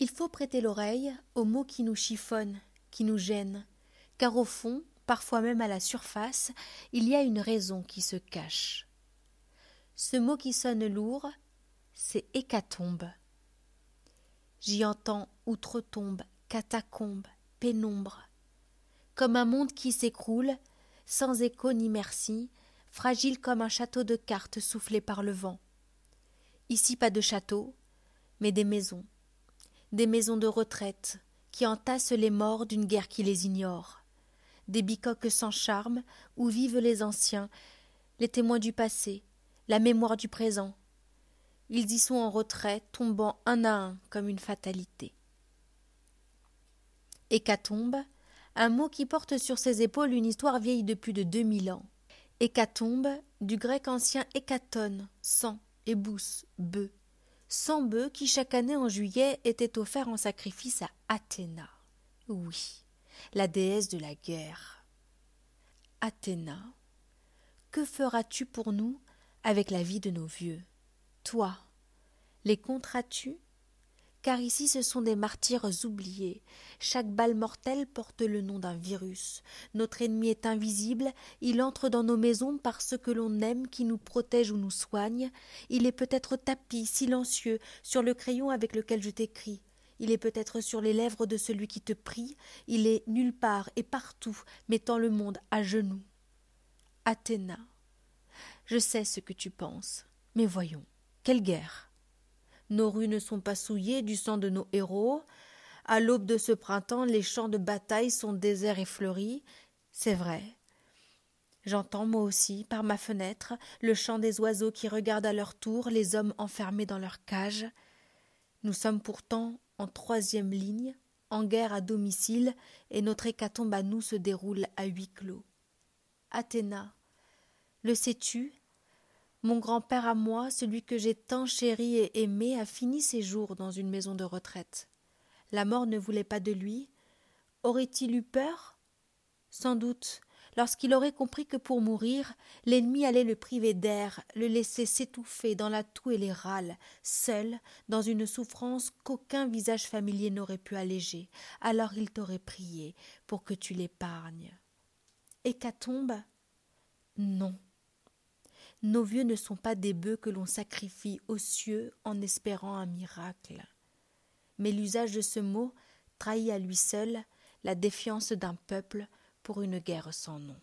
Il faut prêter l'oreille aux mots qui nous chiffonnent, qui nous gênent, car au fond, parfois même à la surface, il y a une raison qui se cache. Ce mot qui sonne lourd, c'est hécatombe. J'y entends outre-tombe, catacombe, pénombre. Comme un monde qui s'écroule, sans écho ni merci, fragile comme un château de cartes soufflé par le vent. Ici pas de château, mais des maisons, des maisons de retraite, qui entassent les morts d'une guerre qui les ignore, des bicoques sans charme où vivent les anciens, les témoins du passé, la mémoire du présent. Ils y sont en retrait, tombant un à un comme une fatalité. Hécatombe, un mot qui porte sur ses épaules une histoire vieille de plus de deux mille ans. Hécatombe, du grec ancien hécatone, sang, et bœuf. Cent bœufs qui chaque année en juillet étaient offerts en sacrifice à Athéna. Oui, la déesse de la guerre. Athéna, que feras-tu pour nous avec la vie de nos vieux? Toi, les compteras-tu? Car ici ce sont des martyrs oubliés. Chaque balle mortelle porte le nom d'un virus. Notre ennemi est invisible, il entre dans nos maisons par ce que l'on aime, qui nous protège ou nous soigne. Il est peut-être tapis, silencieux, sur le crayon avec lequel je t'écris. Il est peut-être sur les lèvres de celui qui te prie, il est nulle part et partout, mettant le monde à genoux. Athéna. Je sais ce que tu penses. Mais voyons. Quelle guerre. Nos rues ne sont pas souillées du sang de nos héros. À l'aube de ce printemps, les champs de bataille sont déserts et fleuris. C'est vrai. J'entends moi aussi, par ma fenêtre, le chant des oiseaux qui regardent à leur tour les hommes enfermés dans leurs cages. Nous sommes pourtant en troisième ligne, en guerre à domicile, et notre hécatombe à nous se déroule à huis clos. Athéna, le sais-tu? Mon grand-père à moi, celui que j'ai tant chéri et aimé, a fini ses jours dans une maison de retraite. La mort ne voulait pas de lui. Aurait-il eu peur? Sans doute, lorsqu'il aurait compris que pour mourir, l'ennemi allait le priver d'air, le laisser s'étouffer dans la toux et les râles, seul, dans une souffrance qu'aucun visage familier n'aurait pu alléger. Alors il t'aurait prié pour que tu l'épargnes. Hécatombe? Non. Nos vieux ne sont pas des bœufs que l'on sacrifie aux cieux en espérant un miracle. Mais l'usage de ce mot trahit à lui seul la défiance d'un peuple pour une guerre sans nom.